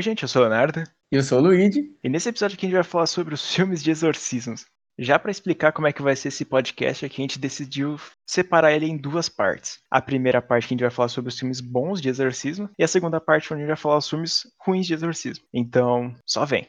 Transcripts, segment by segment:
Oi, gente, eu sou o Leonardo. E eu sou o Luigi. E nesse episódio aqui a gente vai falar sobre os filmes de exorcismos. Já para explicar como é que vai ser esse podcast aqui, a gente decidiu separar ele em duas partes. A primeira parte que a gente vai falar sobre os filmes bons de exorcismo e a segunda parte onde a gente vai falar os filmes ruins de exorcismo. Então, só vem.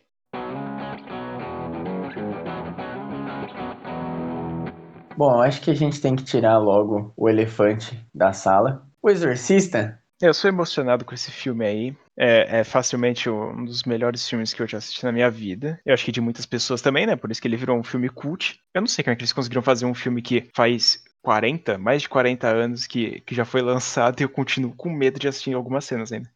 Bom, acho que a gente tem que tirar logo o elefante da sala. O Exorcista. Eu sou emocionado com esse filme aí. É, é, facilmente um dos melhores filmes que eu já assisti na minha vida. Eu acho que de muitas pessoas também, né? Por isso que ele virou um filme cult. Eu não sei como é que eles conseguiram fazer um filme que faz 40, mais de 40 anos que, que já foi lançado e eu continuo com medo de assistir algumas cenas ainda.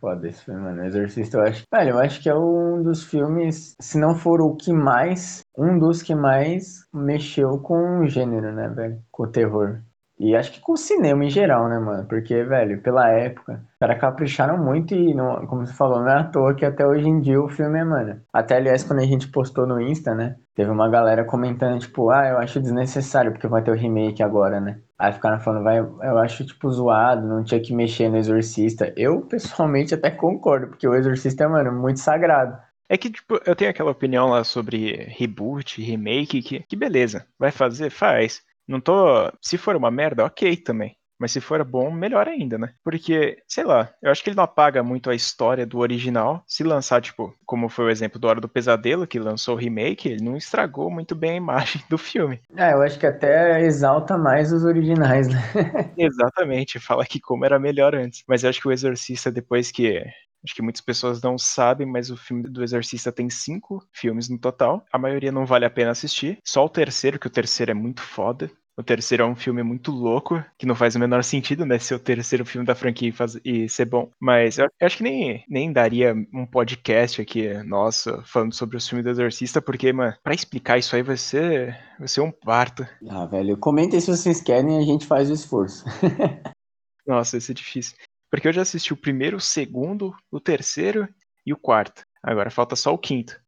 Foda esse filme, mano. Exorcista, eu acho. Velho, eu acho que é um dos filmes, se não for o que mais, um dos que mais mexeu com o gênero, né, velho? Com o terror. E acho que com o cinema em geral, né, mano? Porque, velho, pela época, os caras capricharam muito e, não, como você falou, não é à toa que até hoje em dia o filme é, mano. Até, aliás, quando a gente postou no Insta, né? Teve uma galera comentando, tipo, ah, eu acho desnecessário, porque vai ter o remake agora, né? Aí ficaram falando, vai, eu acho, tipo, zoado, não tinha que mexer no Exorcista. Eu, pessoalmente, até concordo, porque o Exorcista é, mano, muito sagrado. É que, tipo, eu tenho aquela opinião lá sobre reboot, remake, que, que beleza, vai fazer? Faz. Não tô. Se for uma merda, ok também. Mas se for bom, melhor ainda, né? Porque, sei lá, eu acho que ele não apaga muito a história do original. Se lançar, tipo, como foi o exemplo do Hora do Pesadelo, que lançou o remake, ele não estragou muito bem a imagem do filme. É, eu acho que até exalta mais os originais, né? Exatamente, fala que como era melhor antes. Mas eu acho que o Exorcista, depois que Acho que muitas pessoas não sabem, mas o filme do Exorcista tem cinco filmes no total. A maioria não vale a pena assistir. Só o terceiro, que o terceiro é muito foda. O terceiro é um filme muito louco, que não faz o menor sentido, né? Ser o terceiro filme da franquia e, faz, e ser bom. Mas eu, acho que nem, nem daria um podcast aqui, nossa, falando sobre os filmes do Exorcista, porque, mano, pra explicar isso aí vai ser, vai ser um parto. Ah, velho, comentem se vocês querem e a gente faz o esforço. nossa, vai ser difícil. Porque eu já assisti o primeiro, o segundo, o terceiro e o quarto. Agora falta só o quinto.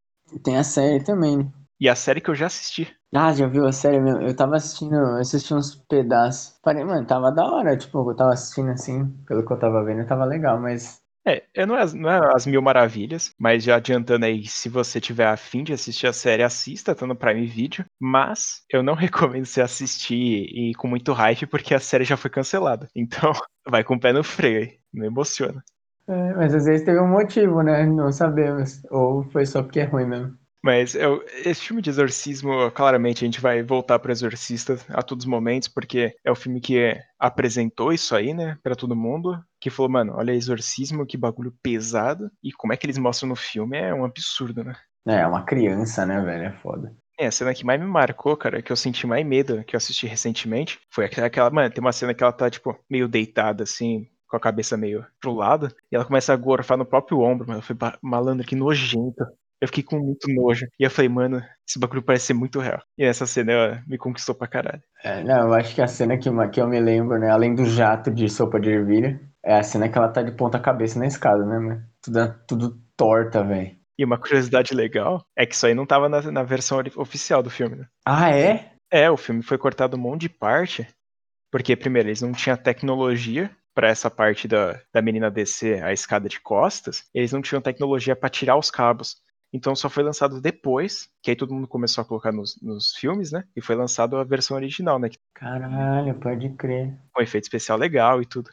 Tem a série também, né? E a série que eu já assisti. Ah, já viu a série mesmo? Eu tava assistindo, eu assisti uns pedaços. Parei, mano, tava da hora, tipo, eu tava assistindo assim, pelo que eu tava vendo, tava legal, mas. É, não é, não é as mil maravilhas, mas já adiantando aí, se você tiver afim de assistir a série, assista, tá no Prime Video. Mas eu não recomendo você assistir e com muito hype, porque a série já foi cancelada. Então, vai com o pé no freio aí, não emociona. É, mas às vezes teve um motivo, né? Não sabemos. Ou foi só porque é ruim mesmo. Mas eu, esse filme de exorcismo, claramente a gente vai voltar pro Exorcista a todos os momentos, porque é o filme que apresentou isso aí, né, pra todo mundo. Que falou, mano, olha, exorcismo, que bagulho pesado. E como é que eles mostram no filme é um absurdo, né? É, é uma criança, né, velho? É foda. É, a cena que mais me marcou, cara, que eu senti mais medo, que eu assisti recentemente, foi aquela. Mano, tem uma cena que ela tá, tipo, meio deitada, assim, com a cabeça meio pro lado, e ela começa a gorfar no próprio ombro, mano. Foi malandro, que nojento. Eu fiquei com muito nojo. E eu falei, mano, esse bagulho parece ser muito real. E essa cena me conquistou pra caralho. É, não, eu acho que a cena que, que eu me lembro, né, além do jato de sopa de ervilha, é a cena que ela tá de ponta cabeça na escada, né, mano? Tudo, tudo torta, velho. E uma curiosidade legal é que isso aí não tava na, na versão oficial do filme, né? Ah, é? É, o filme foi cortado um monte de parte, porque, primeiro, eles não tinham tecnologia para essa parte da, da menina descer a escada de costas, eles não tinham tecnologia para tirar os cabos. Então só foi lançado depois, que aí todo mundo começou a colocar nos, nos filmes, né? E foi lançado a versão original, né? Caralho, pode crer. Com efeito especial legal e tudo.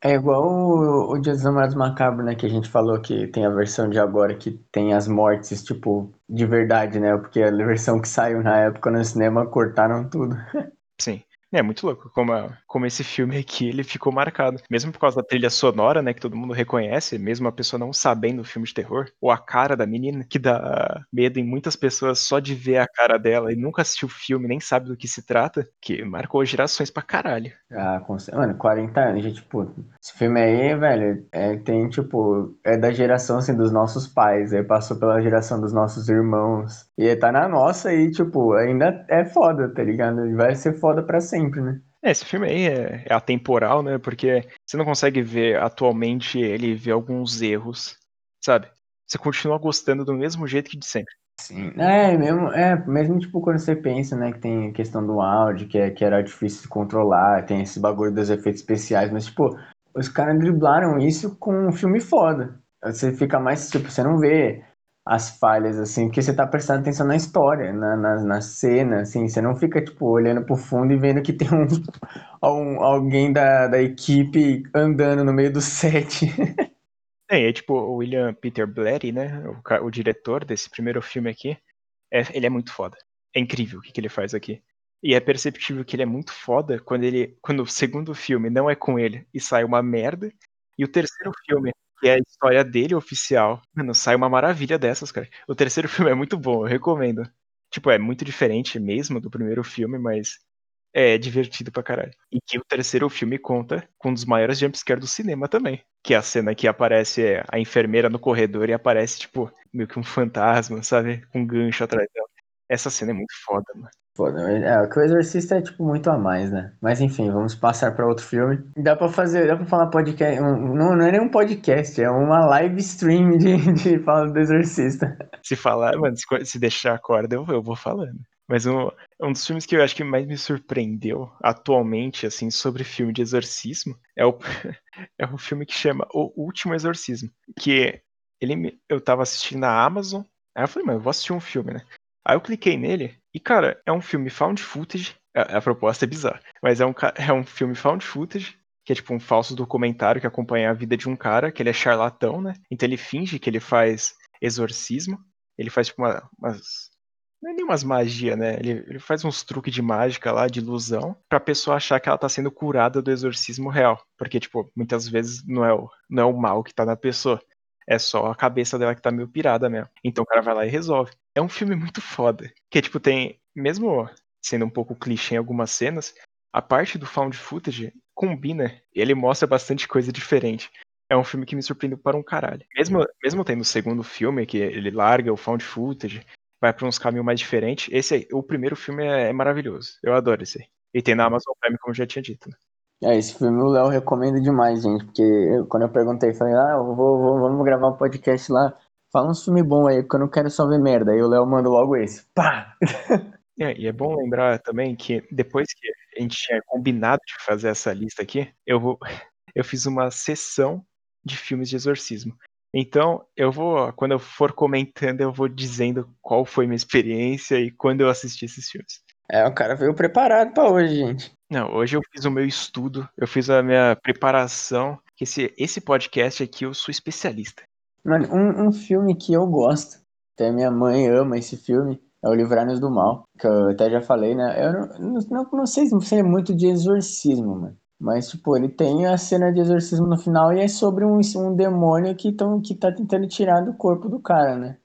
É igual o, o Dia dos Namorados Macabro, né? Que a gente falou que tem a versão de agora que tem as mortes, tipo, de verdade, né? Porque a versão que saiu na época no cinema cortaram tudo. Sim. É muito louco como, como esse filme aqui ele ficou marcado. Mesmo por causa da trilha sonora, né, que todo mundo reconhece, mesmo a pessoa não sabendo o filme de terror, ou a cara da menina, que dá medo em muitas pessoas só de ver a cara dela e nunca assistiu o filme, nem sabe do que se trata, que marcou gerações pra caralho. Ah, com... mano, 40 anos, gente, tipo, esse filme aí, velho, é, tem, tipo, é da geração, assim, dos nossos pais, aí passou pela geração dos nossos irmãos, e tá na nossa e, tipo, ainda é foda, tá ligado? Vai ser foda pra sempre sempre, né? É, esse filme aí é, é atemporal, né? Porque você não consegue ver atualmente ele ver alguns erros, sabe? Você continua gostando do mesmo jeito que de sempre. Sim, é mesmo, é, mesmo tipo quando você pensa, né, que tem a questão do áudio, que, é, que era difícil de controlar, tem esse bagulho dos efeitos especiais, mas tipo, os caras driblaram isso com um filme foda. Você fica mais, tipo, você não vê as falhas, assim, porque você tá prestando atenção na história, na, na, na cena, assim, você não fica, tipo, olhando pro fundo e vendo que tem um, um alguém da, da equipe andando no meio do set. É, é tipo o William Peter Blatty, né, o, o diretor desse primeiro filme aqui, é, ele é muito foda. É incrível o que, que ele faz aqui. E é perceptível que ele é muito foda quando ele. Quando o segundo filme não é com ele e sai uma merda. E o terceiro filme, que é a história dele oficial, mano, sai uma maravilha dessas, cara. O terceiro filme é muito bom, eu recomendo. Tipo, é muito diferente mesmo do primeiro filme, mas é divertido pra caralho. E que o terceiro filme conta com um dos maiores jumpscares do cinema também. Que é a cena que aparece a enfermeira no corredor e aparece, tipo, meio que um fantasma, sabe? Com um gancho atrás dela. Essa cena é muito foda, mano. Foda, é, que o Exorcista é tipo muito a mais, né? Mas enfim, vamos passar para outro filme. Dá para fazer, dá para falar podcast, um, não, não é nem um podcast, é uma live stream de, de fala do Exorcista. Se falar, mano, se, deixar a corda, eu, eu vou falando. Mas um, um dos filmes que eu acho que mais me surpreendeu atualmente, assim, sobre filme de exorcismo, é o, é um filme que chama O Último Exorcismo. Que ele, eu tava assistindo na Amazon, aí eu falei, mano, eu vou assistir um filme, né? Aí eu cliquei nele e, cara, é um filme found footage. A, a proposta é bizarra, mas é um, é um filme found footage que é tipo um falso documentário que acompanha a vida de um cara, que ele é charlatão, né? Então ele finge que ele faz exorcismo. Ele faz tipo uma, umas. Não é nem umas magia, né? Ele, ele faz uns truques de mágica lá, de ilusão, pra pessoa achar que ela tá sendo curada do exorcismo real. Porque, tipo, muitas vezes não é o, não é o mal que tá na pessoa. É só a cabeça dela que tá meio pirada mesmo. Então o cara vai lá e resolve. É um filme muito foda. Que, tipo, tem. Mesmo sendo um pouco clichê em algumas cenas, a parte do found footage combina. Ele mostra bastante coisa diferente. É um filme que me surpreendeu para um caralho. Mesmo, mesmo tendo o segundo filme, que ele larga o found footage, vai para uns caminhos mais diferentes. Esse aí, o primeiro filme é, é, maravilhoso. Eu adoro esse aí. E tem na Amazon Prime, como já tinha dito. Né? É, esse filme o Léo recomenda demais, gente, porque eu, quando eu perguntei, falei, ah, vou, vou, vamos gravar um podcast lá, fala um filme bom aí, porque eu não quero só ver merda. Aí o Léo manda logo esse. Pá! É, e é bom lembrar também que depois que a gente tinha combinado de fazer essa lista aqui, eu vou, eu fiz uma sessão de filmes de exorcismo. Então, eu vou, quando eu for comentando, eu vou dizendo qual foi minha experiência e quando eu assisti esses filmes. É, o cara veio preparado para hoje, gente. Não, hoje eu fiz o meu estudo, eu fiz a minha preparação. Esse, esse podcast aqui eu sou especialista. Mano, um, um filme que eu gosto, até minha mãe ama esse filme, é o Livrar-nos do Mal, que eu até já falei, né? Eu não, não, não sei se é muito de exorcismo, mano. Mas, tipo, ele tem a cena de exorcismo no final e é sobre um, um demônio que, tão, que tá tentando tirar do corpo do cara, né?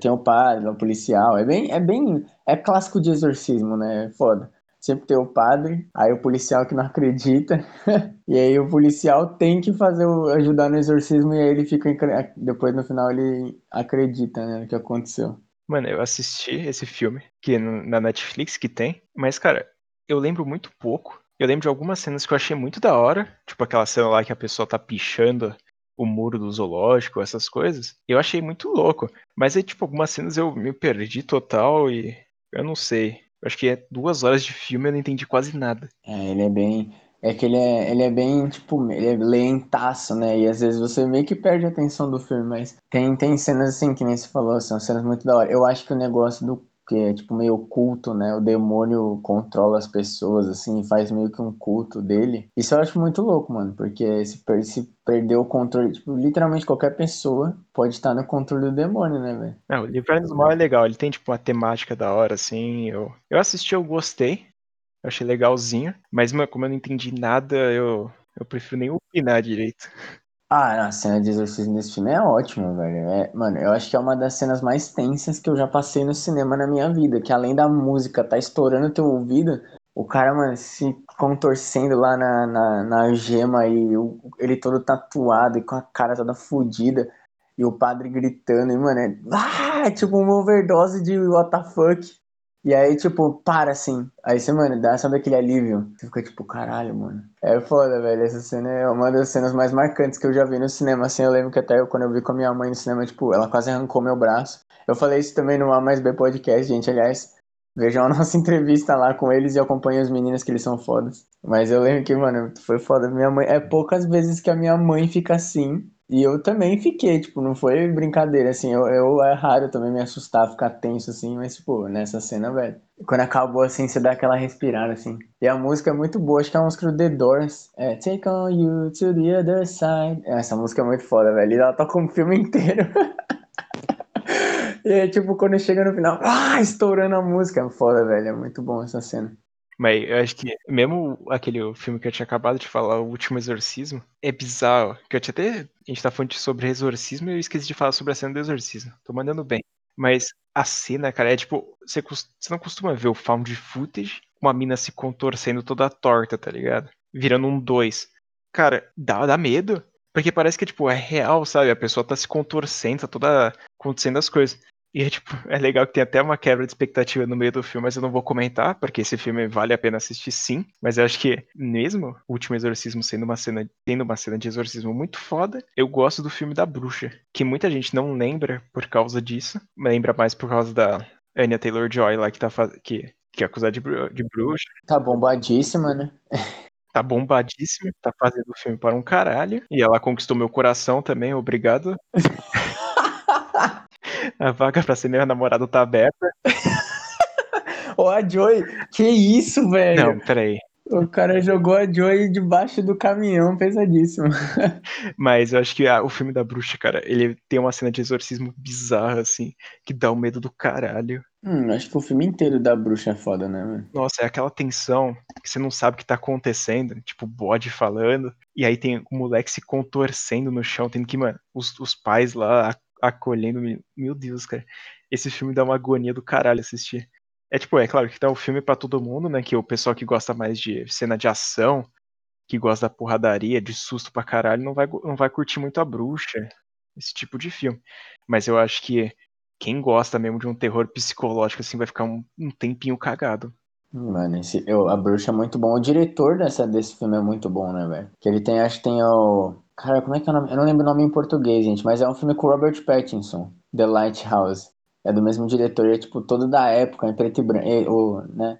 Tem o padre, o policial. É bem, é bem. É clássico de exorcismo, né? É foda. Sempre tem o padre, aí o policial que não acredita, e aí o policial tem que fazer o, ajudar no exorcismo, e aí ele fica. Depois no final ele acredita, né? No que aconteceu. Mano, eu assisti esse filme, que na Netflix que tem, mas, cara, eu lembro muito pouco. Eu lembro de algumas cenas que eu achei muito da hora, tipo aquela cena lá que a pessoa tá pichando o muro do zoológico, essas coisas, eu achei muito louco. Mas aí, tipo, algumas cenas eu me perdi total e eu não sei. Eu acho que é duas horas de filme e eu não entendi quase nada. É, ele é bem. É que ele é, ele é bem, tipo, ele é lentaço, né? E às vezes você meio que perde a atenção do filme, mas tem, tem cenas assim, que nem você falou, são cenas muito da hora. Eu acho que o negócio do que é tipo meio oculto, né? O demônio controla as pessoas, assim, faz meio que um culto dele. Isso eu acho muito louco, mano, porque se, per se perder o controle, tipo, literalmente qualquer pessoa pode estar no controle do demônio, né, velho? Não, o Livrar do Mal é legal, ele tem, tipo, uma temática da hora, assim. Eu, eu assisti, eu gostei, eu achei legalzinho, mas como eu não entendi nada, eu, eu prefiro nem opinar direito. Ah, a cena de exorcismo desse filme é ótima, velho. É, mano, eu acho que é uma das cenas mais tensas que eu já passei no cinema na minha vida. Que além da música tá estourando teu ouvido, o cara, mano, se contorcendo lá na, na, na gema e o, ele todo tatuado e com a cara toda fodida. E o padre gritando, e, mano, é, ah, tipo uma overdose de what the fuck. E aí, tipo, para assim. Aí você, mano, dá, sabe aquele alívio? Você fica tipo, caralho, mano. É foda, velho. Essa cena é uma das cenas mais marcantes que eu já vi no cinema. Assim, eu lembro que até eu, quando eu vi com a minha mãe no cinema, tipo, ela quase arrancou meu braço. Eu falei isso também no A Mais B Podcast, gente. Aliás, vejam a nossa entrevista lá com eles e acompanhem os meninos que eles são fodas. Mas eu lembro que, mano, foi foda. Minha mãe. É poucas vezes que a minha mãe fica assim E eu também fiquei, tipo, não foi brincadeira, assim, eu, eu é raro também me assustar, ficar tenso, assim, mas, tipo, nessa cena, velho, quando acabou, assim, você dá aquela respirada, assim. E a música é muito boa, acho que é a música do The Doors, é Take On You to the Other Side. Essa música é muito foda, velho, e ela toca um filme inteiro. e aí, tipo, quando chega no final, ah, estourando a música, é foda, velho, é muito bom essa cena. Mas eu acho que mesmo aquele filme que eu tinha acabado de falar, O Último Exorcismo, é bizarro. Que eu tinha até. A gente tá falando sobre exorcismo e eu esqueci de falar sobre a cena do exorcismo. Tô mandando bem. Mas a cena, cara, é tipo. Você, você não costuma ver o found footage uma mina se contorcendo toda torta, tá ligado? Virando um dois. Cara, dá, dá medo. Porque parece que, tipo, é real, sabe? A pessoa tá se contorcendo, tá toda acontecendo as coisas. E é, tipo, é legal que tem até uma quebra de expectativa no meio do filme, mas eu não vou comentar, porque esse filme vale a pena assistir sim. Mas eu acho que, mesmo o último exorcismo sendo uma cena, tendo uma cena de exorcismo muito foda, eu gosto do filme da bruxa. Que muita gente não lembra por causa disso. Lembra mais por causa da Anya Taylor Joy lá que tá que, que é acusada de, de bruxa. Tá bombadíssima, né? tá bombadíssima, tá fazendo o filme para um caralho. E ela conquistou meu coração também, obrigado. A vaga pra ser minha namorada tá aberta. Ô, a Joy, que isso, velho? Não, peraí. O cara jogou a Joy debaixo do caminhão, pesadíssimo. Mas eu acho que ah, o filme da bruxa, cara, ele tem uma cena de exorcismo bizarra, assim, que dá o um medo do caralho. Hum, acho que o filme inteiro da bruxa é foda, né, mano? Nossa, é aquela tensão que você não sabe o que tá acontecendo, tipo, o bode falando, e aí tem o moleque se contorcendo no chão, tendo que, mano, os, os pais lá acolhendo. Meu Deus, cara. Esse filme dá uma agonia do caralho assistir. É tipo, é claro que tá o um filme para todo mundo, né? Que o pessoal que gosta mais de cena de ação, que gosta da porradaria, de susto pra caralho, não vai, não vai curtir muito a bruxa. Esse tipo de filme. Mas eu acho que quem gosta mesmo de um terror psicológico, assim, vai ficar um, um tempinho cagado. Mano, esse, eu, a bruxa é muito bom. O diretor dessa, desse filme é muito bom, né, velho? Que ele tem, acho que tem o. Cara, como é que é o nome? Eu não lembro o nome em português, gente, mas é um filme com Robert Pattinson, The Lighthouse. É do mesmo diretor, é tipo todo da época, em preto e branco, né?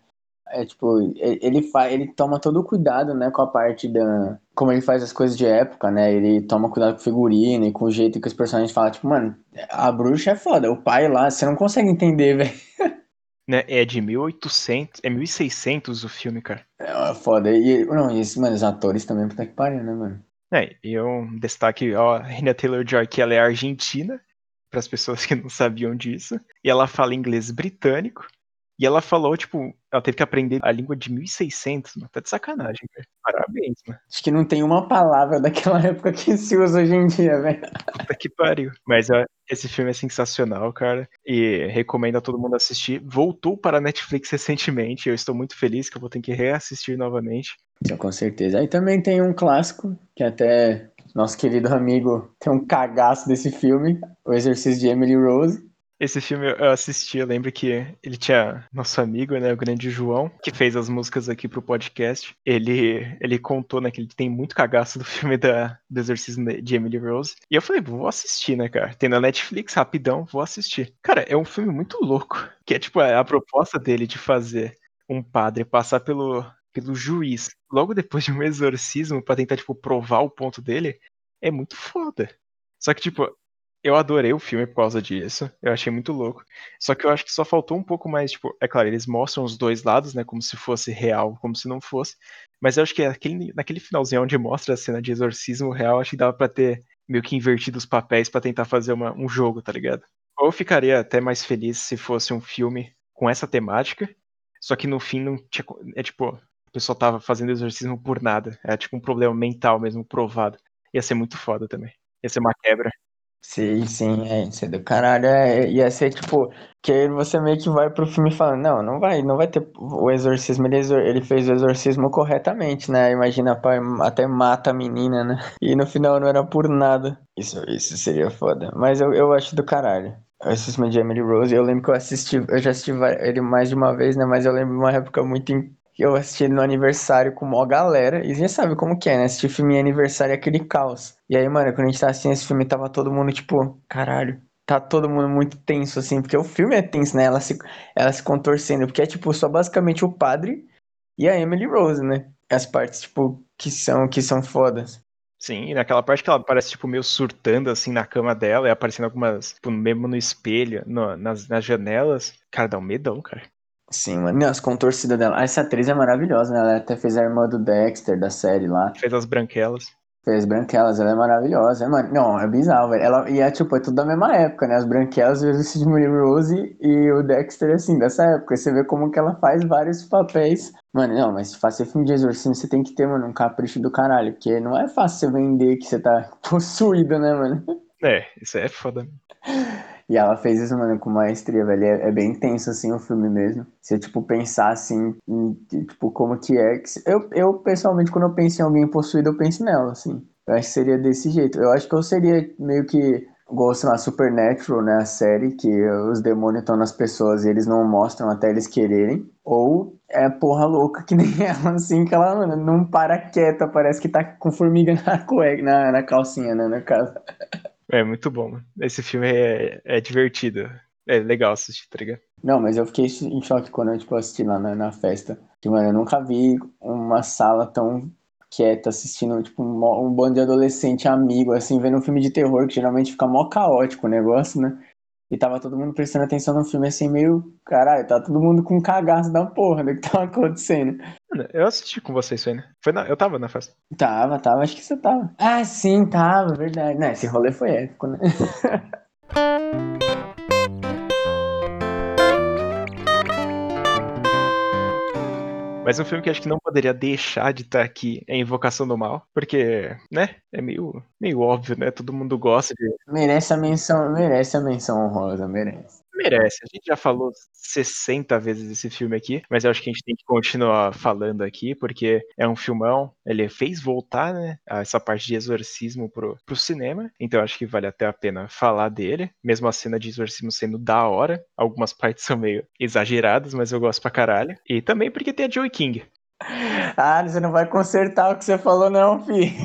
É tipo, ele faz, ele toma todo o cuidado, né, com a parte da como ele faz as coisas de época, né? Ele toma cuidado com o figurino e com o jeito que os personagens falam, tipo, mano, a bruxa é foda, o pai lá, você não consegue entender, velho. Né, é de 1800, é 1600 o filme, cara. É foda. E, não, e mano, os atores também, puta que pariu, né, mano? É, e um destaque, ó, a Rina Taylor-Joy, que ela é argentina, para as pessoas que não sabiam disso, e ela fala inglês britânico, e ela falou, tipo, ela teve que aprender a língua de 1600, mano, tá de sacanagem, cara. Parabéns, mano. Acho que não tem uma palavra daquela época que se usa hoje em dia, velho. Puta que pariu. Mas ó, esse filme é sensacional, cara, e recomendo a todo mundo assistir. Voltou para a Netflix recentemente, eu estou muito feliz que eu vou ter que reassistir novamente. Com certeza. Aí também tem um clássico, que até nosso querido amigo tem um cagaço desse filme, O Exercício de Emily Rose. Esse filme eu assisti, eu lembro que ele tinha nosso amigo, né, o grande João, que fez as músicas aqui pro podcast. Ele, ele contou, né, que ele tem muito cagaço do filme da, do exorcismo de Emily Rose. E eu falei, vou assistir, né, cara? Tem na Netflix, rapidão, vou assistir. Cara, é um filme muito louco. Que é tipo a, a proposta dele de fazer um padre passar pelo, pelo juiz logo depois de um exorcismo para tentar, tipo, provar o ponto dele, é muito foda. Só que, tipo, eu adorei o filme por causa disso. Eu achei muito louco. Só que eu acho que só faltou um pouco mais, tipo, é claro, eles mostram os dois lados, né? Como se fosse real, como se não fosse. Mas eu acho que aquele, naquele finalzinho onde mostra a cena de exorcismo real, acho que dava pra ter meio que invertido os papéis para tentar fazer uma, um jogo, tá ligado? Ou eu ficaria até mais feliz se fosse um filme com essa temática, só que no fim não tinha. É tipo, a pessoa tava fazendo exorcismo por nada. Era tipo um problema mental mesmo, provado. Ia ser muito foda também. Ia ser uma quebra. Sim, sim, é, isso é do caralho. É, ia ser tipo, que você meio que vai pro filme falando, não, não vai, não vai ter o exorcismo, ele, ele fez o exorcismo corretamente, né? Imagina, pai, até mata a menina, né? E no final não era por nada. Isso, isso seria foda. Mas eu, eu acho do caralho. O exorcismo de Emily Rose, eu lembro que eu assisti, eu já assisti ele mais de uma vez, né? Mas eu lembro de uma época muito que eu assisti no aniversário com uma galera. E você sabe como que é, né? Assistir filme em aniversário é aquele caos. E aí, mano, quando a gente tá assistindo esse filme, tava todo mundo tipo, caralho. Tá todo mundo muito tenso, assim, porque o filme é tenso, né? Ela se, ela se contorcendo, porque é, tipo, só basicamente o padre e a Emily Rose, né? As partes, tipo, que são, que são fodas. Sim, e naquela parte que ela parece, tipo, meio surtando, assim, na cama dela, e aparecendo algumas, tipo, mesmo no espelho, no, nas, nas janelas. Cara, dá um medão, cara. Sim, mano. Não, as contorcidas dela. Essa atriz é maravilhosa, né? Ela até fez a irmã do Dexter, da série lá. Fez as branquelas. Fez Branquelas, ela é maravilhosa, mano. Não, é bizarro, velho. Ela, e é tipo, é tudo da mesma época, né? As Branquelas, o Sidney Rose e o Dexter, assim, dessa época. Você vê como que ela faz vários papéis. Mano, não, mas fazer filme de exorcismo você tem que ter, mano, um capricho do caralho. Porque não é fácil você vender que você tá possuído, né, mano? É, isso é foda. E ela fez isso, mano, com maestria, velho. É, é bem intenso, assim, o filme mesmo. Você, tipo, pensar, assim, em, tipo, como que é. Eu, eu, pessoalmente, quando eu penso em alguém possuído, eu penso nela, assim. Eu acho que seria desse jeito. Eu acho que eu seria meio que, igual, lá, Supernatural, né, a série, que os demônios estão nas pessoas e eles não mostram até eles quererem. Ou é porra louca que nem ela, assim, que ela, mano, não para quieta, parece que tá com formiga na cueca, na, na calcinha, né, no caso. É muito bom. Esse filme é, é divertido. É legal assistir, tá ligado? Não, mas eu fiquei em choque quando eu tipo, assisti lá na, na festa. Que, mano, eu nunca vi uma sala tão quieta assistindo, tipo, um, um bando de adolescente amigo, assim, vendo um filme de terror, que geralmente fica mó caótico o negócio, né? E tava todo mundo prestando atenção no filme, assim, meio. Caralho, tá todo mundo com cagaço da porra do que tava acontecendo. Eu assisti com vocês isso aí, né? Foi na... Eu tava na festa. Tava, tava, acho que você tava. Ah, sim, tava, verdade. Não, esse rolê foi épico, né? Mas um filme que acho que não poderia deixar de estar aqui é Invocação do Mal, porque, né, é meio, meio óbvio, né? Todo mundo gosta de. Merece a menção, merece a menção honrosa, merece. Merece. A gente já falou 60 vezes desse filme aqui, mas eu acho que a gente tem que continuar falando aqui, porque é um filmão. Ele fez voltar, né, essa parte de exorcismo pro, pro cinema, então eu acho que vale até a pena falar dele, mesmo a cena de exorcismo sendo da hora. Algumas partes são meio exageradas, mas eu gosto pra caralho. E também porque tem a Joey King. Ah, você não vai consertar o que você falou, não, fi.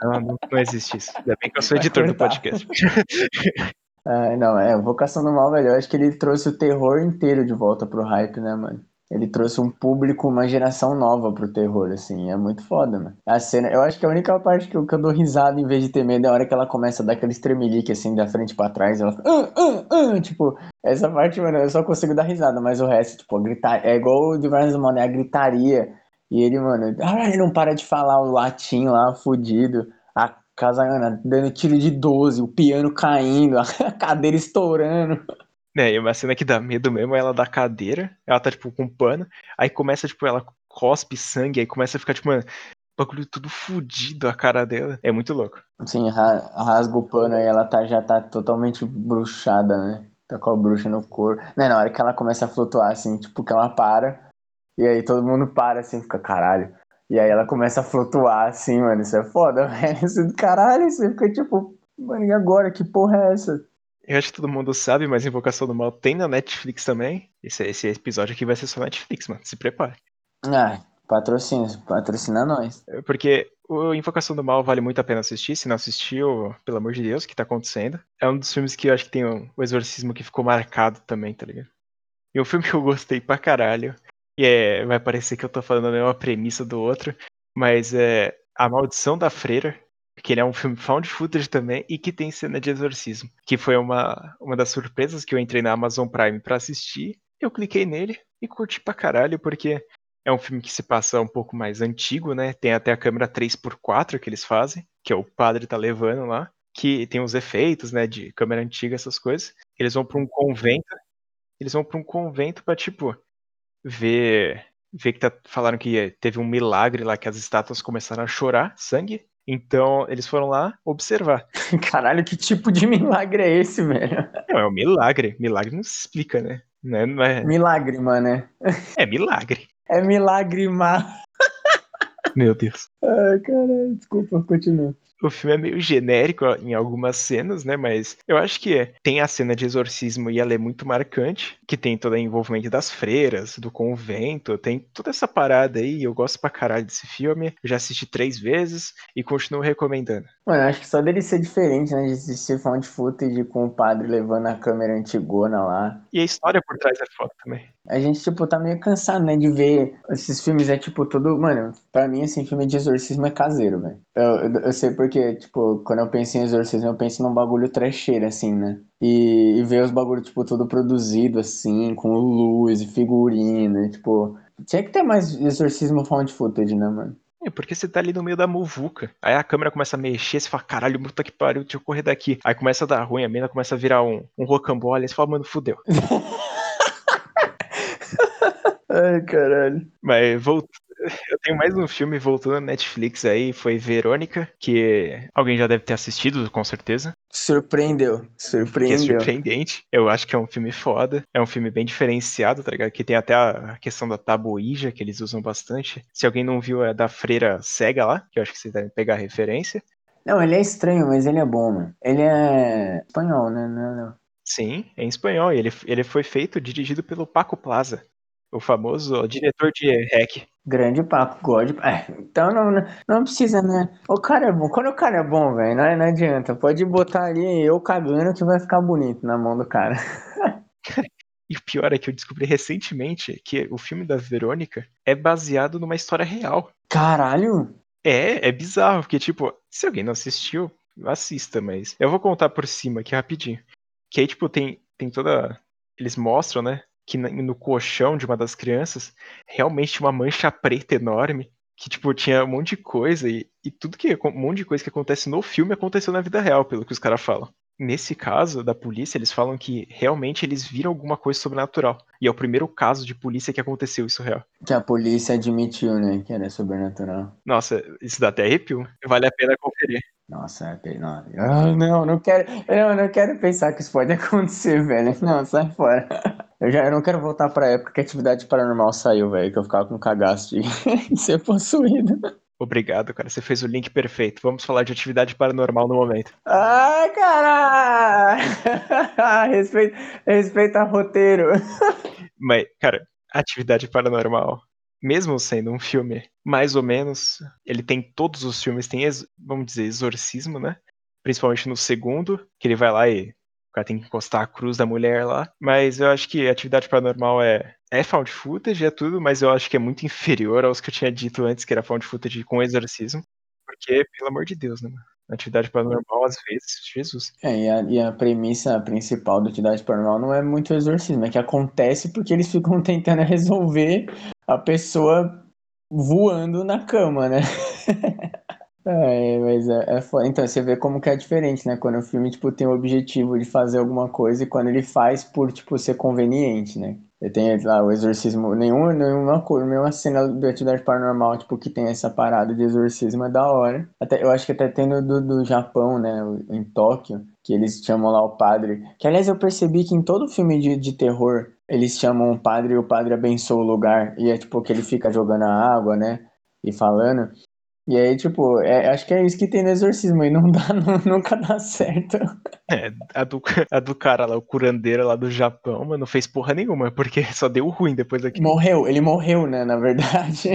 Não, não, não existe isso. Ainda bem que eu sou editor do podcast. Ah, não, é, Vocação do Mal, velho, eu acho que ele trouxe o terror inteiro de volta pro hype, né, mano? Ele trouxe um público, uma geração nova pro terror, assim, é muito foda, mano. A cena, eu acho que a única parte que eu, que eu dou risada em vez de ter medo é a hora que ela começa a dar aquele estremelique, assim, da frente pra trás, ela ah, ah, ah, tipo, essa parte, mano, eu só consigo dar risada, mas o resto, tipo, gritar, é igual o de Brian Mano, é a gritaria, e ele, mano, ele não para de falar o latim lá, fudido, a Casaiana dando tiro de 12, o piano caindo, a cadeira estourando. É, e uma cena que dá medo mesmo é ela da cadeira, ela tá, tipo, com um pano, aí começa, tipo, ela cospe sangue, aí começa a ficar, tipo, mano, bagulho tudo fudido a cara dela. É muito louco. Sim, rasga o pano aí, ela tá, já tá totalmente bruxada, né? Tá com a bruxa no corpo. Né, na hora que ela começa a flutuar, assim, tipo, que ela para, e aí todo mundo para, assim, fica, caralho. E aí ela começa a flutuar assim, mano. Isso é foda, velho. Isso do caralho, você fica tipo, mano, e agora? Que porra é essa? Eu acho que todo mundo sabe, mas Invocação do Mal tem na Netflix também. Esse, esse episódio aqui vai ser só Netflix, mano. Se prepare. Ah, patrocina, patrocina nós. É, porque o Invocação do Mal vale muito a pena assistir. Se não assistiu, pelo amor de Deus, o que tá acontecendo? É um dos filmes que eu acho que tem o, o exorcismo que ficou marcado também, tá ligado? E um filme que eu gostei pra caralho e é, vai parecer que eu tô falando a mesma premissa do outro, mas é A Maldição da Freira, que ele é um filme found footage também e que tem cena de exorcismo, que foi uma, uma das surpresas que eu entrei na Amazon Prime para assistir. Eu cliquei nele e curti pra caralho, porque é um filme que se passa um pouco mais antigo, né? Tem até a câmera 3x4 que eles fazem, que é o padre tá levando lá, que tem os efeitos, né, de câmera antiga, essas coisas. Eles vão para um convento, eles vão para um convento para tipo ver, ver que tá, falaram que teve um milagre lá que as estátuas começaram a chorar sangue. Então eles foram lá observar. Caralho, que tipo de milagre é esse, velho? Não, é um milagre. Milagre não se explica, né? Não é, não é... Milagre, mano. É milagre. É milagre, mano. Meu Deus. Ai, caralho, desculpa, continua o filme é meio genérico em algumas cenas, né? Mas eu acho que é. Tem a cena de exorcismo e ela é muito marcante, que tem todo o envolvimento das freiras, do convento, tem toda essa parada aí. Eu gosto pra caralho desse filme. Eu já assisti três vezes e continuo recomendando. Mano, acho que só dele ser diferente, né? De assistir found footage com o padre levando a câmera antigona lá. E a história por trás é foda também. A gente, tipo, tá meio cansado, né? De ver esses filmes, é tipo, todo. Mano, pra mim, assim, filme de exorcismo é caseiro, velho. Eu, eu, eu sei porque, tipo, quando eu penso em exorcismo, eu penso num bagulho trecheiro, assim, né? E, e ver os bagulhos, tipo, tudo produzido, assim, com luz e figurino, e, tipo... Tinha que ter mais exorcismo found footage, né, mano? É, porque você tá ali no meio da muvuca. Aí a câmera começa a mexer, você fala, caralho, puta que pariu, deixa eu correr daqui. Aí começa a dar ruim, a mina começa a virar um, um rocambole, aí você fala, mano, fudeu. Ai, caralho. Mas voltando. Eu tenho mais um filme voltando na Netflix aí, foi Verônica, que alguém já deve ter assistido, com certeza. Surpreendeu. Que é Surpreendeu. surpreendente. Eu acho que é um filme foda. É um filme bem diferenciado, tá ligado? Que tem até a questão da tabuíja, que eles usam bastante. Se alguém não viu, é da freira cega lá, que eu acho que vocês devem pegar a referência. Não, ele é estranho, mas ele é bom, mano. Ele é espanhol, né? Não, não. Sim, é em espanhol. E ele, ele foi feito, dirigido pelo Paco Plaza, o famoso diretor de Hack. Grande papo, God. É, então não, não, não precisa, né? O cara é bom. Quando o cara é bom, velho, não, não adianta. Pode botar ali eu cagando que vai ficar bonito na mão do cara. E o pior é que eu descobri recentemente que o filme da Verônica é baseado numa história real. Caralho! É, é bizarro, porque, tipo, se alguém não assistiu, assista, mas eu vou contar por cima aqui rapidinho. Que aí, tipo, tem, tem toda. Eles mostram, né? Que no colchão de uma das crianças realmente tinha uma mancha preta enorme. Que, tipo, tinha um monte de coisa. E, e tudo que. Um monte de coisa que acontece no filme aconteceu na vida real, pelo que os caras falam. Nesse caso da polícia, eles falam que realmente eles viram alguma coisa sobrenatural. E é o primeiro caso de polícia que aconteceu isso real. Que a polícia admitiu, né? Que era sobrenatural. Nossa, isso dá até arrepio. Vale a pena conferir. Nossa, é não, Ah, não, não quero, eu não quero pensar que isso pode acontecer, velho. Não, sai fora. Eu já eu não quero voltar pra época que a atividade paranormal saiu, velho, que eu ficava com cagaço de, de ser possuído. Obrigado, cara. Você fez o link perfeito. Vamos falar de atividade paranormal no momento. Ai, caralho! Respeita, respeita roteiro. Mas, cara, atividade paranormal, mesmo sendo um filme mais ou menos, ele tem todos os filmes, tem, vamos dizer, exorcismo, né? Principalmente no segundo, que ele vai lá e o cara tem que encostar a cruz da mulher lá. Mas eu acho que atividade paranormal é, é found footage, é tudo, mas eu acho que é muito inferior aos que eu tinha dito antes, que era found footage com exorcismo. Porque, pelo amor de Deus, né? Atividade paranormal, às vezes, Jesus. É, e a, e a premissa principal da atividade paranormal não é muito exorcismo, é que acontece porque eles ficam tentando resolver a pessoa voando na cama, né? É, mas é, é foda. Então, você vê como que é diferente, né? Quando o filme, tipo, tem o objetivo de fazer alguma coisa e quando ele faz por, tipo, ser conveniente, né? Tem lá o exorcismo, nenhuma, nenhuma nenhuma cena do Atividade Paranormal, tipo, que tem essa parada de exorcismo é da hora. Até, eu acho que até tem do, do Japão, né? Em Tóquio, que eles chamam lá o padre. Que, aliás, eu percebi que em todo filme de, de terror, eles chamam o padre e o padre abençoa o lugar. E é, tipo, que ele fica jogando a água, né? E falando. E aí, tipo, é- acho que é isso que tem no exorcismo e não dá, nu- nunca dá certo. É, a do, a do cara lá, o curandeiro lá do Japão, mano, não fez porra nenhuma, porque só deu ruim depois daquilo. Morreu, ele morreu, né, na verdade.